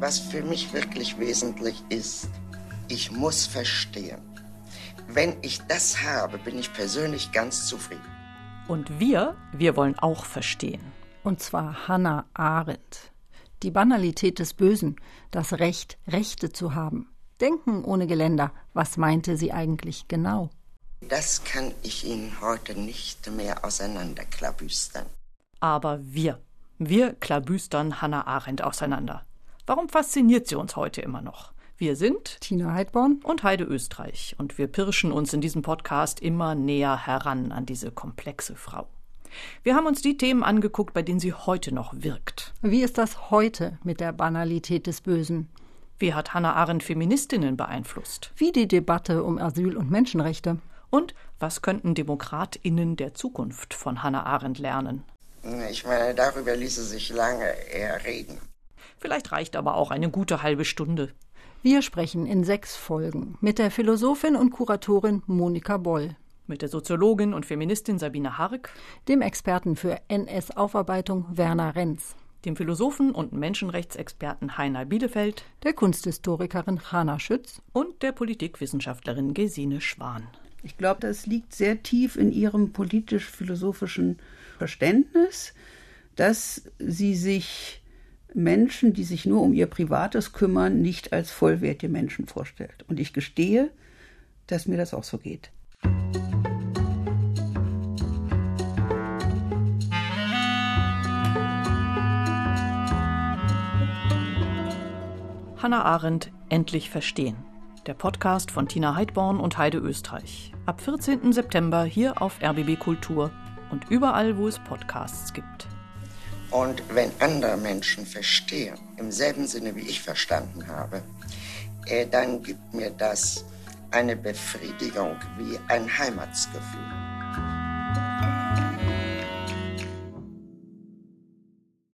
was für mich wirklich wesentlich ist, ich muss verstehen. Wenn ich das habe, bin ich persönlich ganz zufrieden. Und wir, wir wollen auch verstehen. Und zwar Hannah Arendt. Die Banalität des Bösen, das Recht, Rechte zu haben. Denken ohne Geländer, was meinte sie eigentlich genau? Das kann ich Ihnen heute nicht mehr auseinanderklabüstern. Aber wir, wir klabüstern Hannah Arendt auseinander. Warum fasziniert sie uns heute immer noch? Wir sind Tina Heidborn und Heide Österreich und wir pirschen uns in diesem Podcast immer näher heran an diese komplexe Frau. Wir haben uns die Themen angeguckt, bei denen sie heute noch wirkt. Wie ist das heute mit der Banalität des Bösen? Wie hat Hannah Arendt Feministinnen beeinflusst? Wie die Debatte um Asyl und Menschenrechte? Und was könnten DemokratInnen der Zukunft von Hannah Arendt lernen? Ich meine, darüber ließe sich lange eher reden. Vielleicht reicht aber auch eine gute halbe Stunde. Wir sprechen in sechs Folgen mit der Philosophin und Kuratorin Monika Boll, mit der Soziologin und Feministin Sabine Hark, dem Experten für NS-Aufarbeitung Werner Renz, dem Philosophen und Menschenrechtsexperten Heiner Bielefeld, der Kunsthistorikerin Hanna Schütz. Und der Politikwissenschaftlerin Gesine Schwan. Ich glaube, das liegt sehr tief in ihrem politisch-philosophischen Verständnis, dass sie sich Menschen, die sich nur um ihr Privates kümmern, nicht als vollwertige Menschen vorstellt. Und ich gestehe, dass mir das auch so geht. Hannah Arendt endlich verstehen. Der Podcast von Tina Heidborn und Heide Österreich. Ab 14. September hier auf RBB Kultur und überall, wo es Podcasts gibt. Und wenn andere Menschen verstehen, im selben Sinne wie ich verstanden habe, äh, dann gibt mir das eine Befriedigung wie ein Heimatsgefühl.